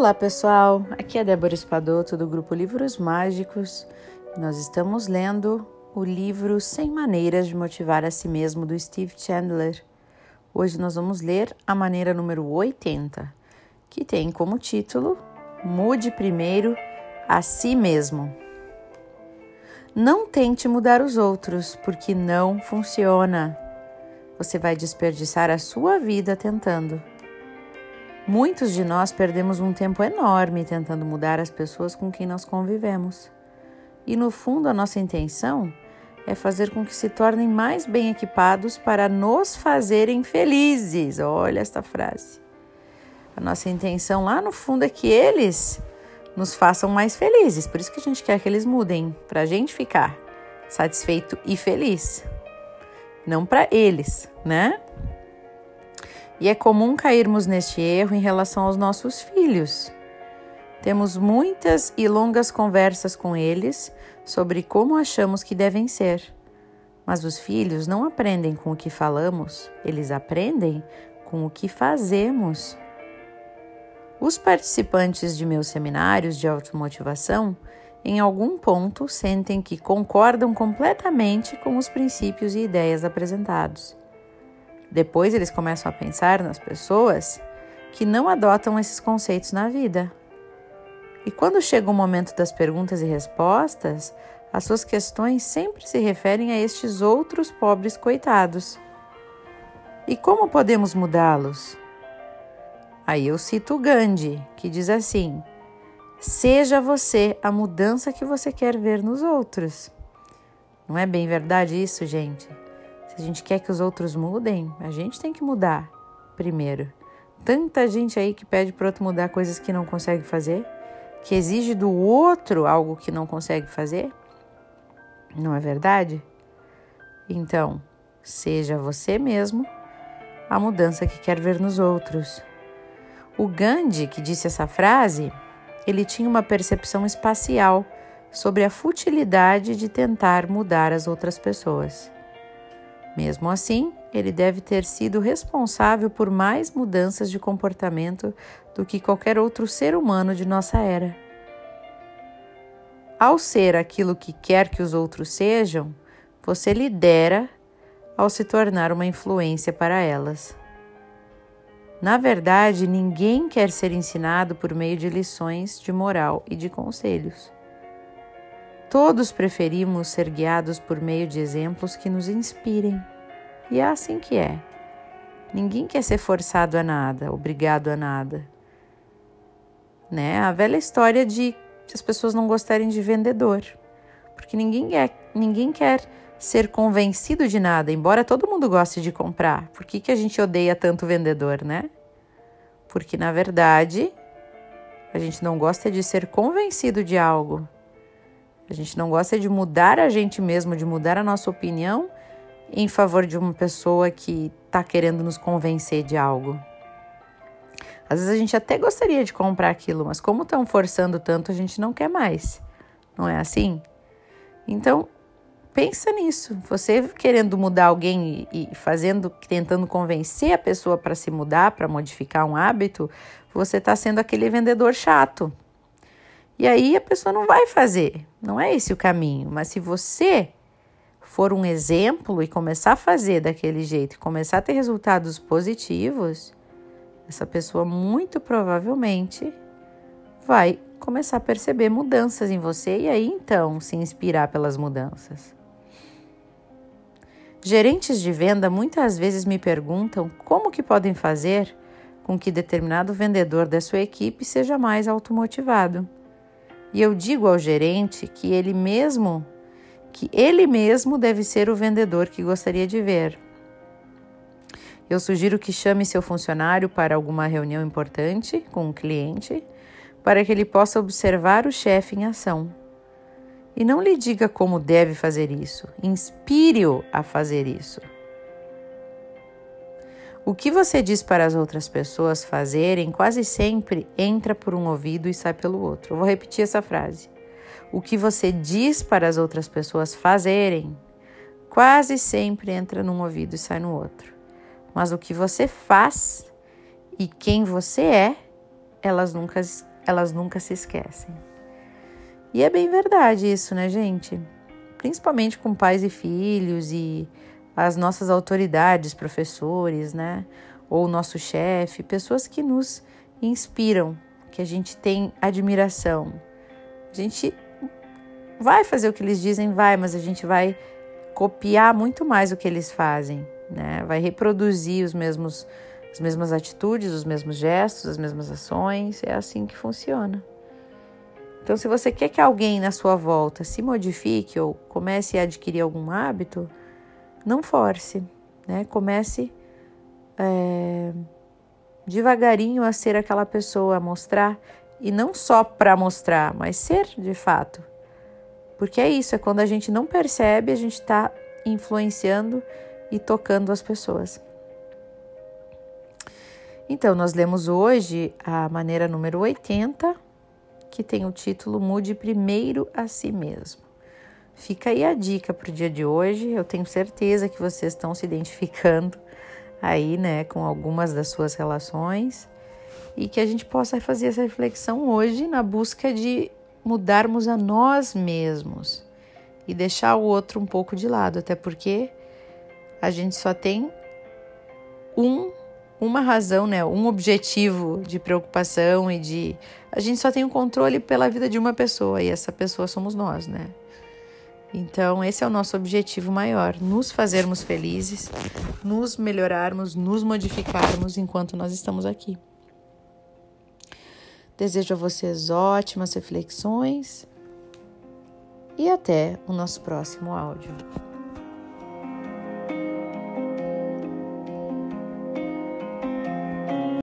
Olá pessoal, aqui é Débora Espadoto do grupo Livros Mágicos. Nós estamos lendo o livro 100 Maneiras de Motivar a Si Mesmo do Steve Chandler. Hoje nós vamos ler a maneira número 80, que tem como título Mude primeiro a si mesmo. Não tente mudar os outros, porque não funciona. Você vai desperdiçar a sua vida tentando. Muitos de nós perdemos um tempo enorme tentando mudar as pessoas com quem nós convivemos. E no fundo, a nossa intenção é fazer com que se tornem mais bem equipados para nos fazerem felizes. Olha esta frase. A nossa intenção lá no fundo é que eles nos façam mais felizes. Por isso que a gente quer que eles mudem, para a gente ficar satisfeito e feliz. Não para eles, né? E é comum cairmos neste erro em relação aos nossos filhos. Temos muitas e longas conversas com eles sobre como achamos que devem ser. Mas os filhos não aprendem com o que falamos, eles aprendem com o que fazemos. Os participantes de meus seminários de automotivação, em algum ponto, sentem que concordam completamente com os princípios e ideias apresentados. Depois eles começam a pensar nas pessoas que não adotam esses conceitos na vida. E quando chega o momento das perguntas e respostas, as suas questões sempre se referem a estes outros pobres coitados. E como podemos mudá-los? Aí eu cito Gandhi, que diz assim: Seja você a mudança que você quer ver nos outros. Não é bem verdade isso, gente? A gente quer que os outros mudem, a gente tem que mudar primeiro. Tanta gente aí que pede para outro mudar coisas que não consegue fazer, que exige do outro algo que não consegue fazer. Não é verdade? Então, seja você mesmo a mudança que quer ver nos outros. O Gandhi, que disse essa frase, ele tinha uma percepção espacial sobre a futilidade de tentar mudar as outras pessoas. Mesmo assim, ele deve ter sido responsável por mais mudanças de comportamento do que qualquer outro ser humano de nossa era. Ao ser aquilo que quer que os outros sejam, você lidera ao se tornar uma influência para elas. Na verdade, ninguém quer ser ensinado por meio de lições de moral e de conselhos. Todos preferimos ser guiados por meio de exemplos que nos inspirem. E é assim que é. Ninguém quer ser forçado a nada, obrigado a nada. Né? A velha história de as pessoas não gostarem de vendedor. Porque ninguém quer, ninguém quer ser convencido de nada, embora todo mundo goste de comprar. Por que, que a gente odeia tanto vendedor, né? Porque, na verdade, a gente não gosta de ser convencido de algo. A gente não gosta de mudar a gente mesmo, de mudar a nossa opinião em favor de uma pessoa que está querendo nos convencer de algo. Às vezes a gente até gostaria de comprar aquilo, mas como estão forçando tanto, a gente não quer mais. Não é assim? Então, pensa nisso. Você querendo mudar alguém e fazendo, tentando convencer a pessoa para se mudar, para modificar um hábito, você está sendo aquele vendedor chato. E aí a pessoa não vai fazer. Não é esse o caminho. Mas se você for um exemplo e começar a fazer daquele jeito, começar a ter resultados positivos, essa pessoa muito provavelmente vai começar a perceber mudanças em você e aí então se inspirar pelas mudanças. Gerentes de venda muitas vezes me perguntam como que podem fazer com que determinado vendedor da sua equipe seja mais automotivado. E eu digo ao gerente que ele mesmo que ele mesmo deve ser o vendedor que gostaria de ver. Eu sugiro que chame seu funcionário para alguma reunião importante com um cliente, para que ele possa observar o chefe em ação. E não lhe diga como deve fazer isso, inspire-o a fazer isso. O que você diz para as outras pessoas fazerem quase sempre entra por um ouvido e sai pelo outro. Eu vou repetir essa frase. O que você diz para as outras pessoas fazerem quase sempre entra num ouvido e sai no outro. Mas o que você faz e quem você é, elas nunca elas nunca se esquecem. E é bem verdade isso, né, gente? Principalmente com pais e filhos e as nossas autoridades, professores, né? Ou nosso chefe, pessoas que nos inspiram, que a gente tem admiração. A gente vai fazer o que eles dizem, vai, mas a gente vai copiar muito mais o que eles fazem, né? Vai reproduzir os mesmos as mesmas atitudes, os mesmos gestos, as mesmas ações, é assim que funciona. Então, se você quer que alguém na sua volta se modifique ou comece a adquirir algum hábito, não force, né? Comece é, devagarinho a ser aquela pessoa, a mostrar, e não só para mostrar, mas ser de fato. Porque é isso, é quando a gente não percebe, a gente está influenciando e tocando as pessoas. Então, nós lemos hoje a maneira número 80, que tem o título Mude Primeiro a Si Mesmo. Fica aí a dica para o dia de hoje. Eu tenho certeza que vocês estão se identificando aí, né, com algumas das suas relações e que a gente possa fazer essa reflexão hoje na busca de mudarmos a nós mesmos e deixar o outro um pouco de lado, até porque a gente só tem um uma razão, né, um objetivo de preocupação e de a gente só tem o um controle pela vida de uma pessoa e essa pessoa somos nós, né? Então, esse é o nosso objetivo maior: nos fazermos felizes, nos melhorarmos, nos modificarmos enquanto nós estamos aqui. Desejo a vocês ótimas reflexões e até o nosso próximo áudio.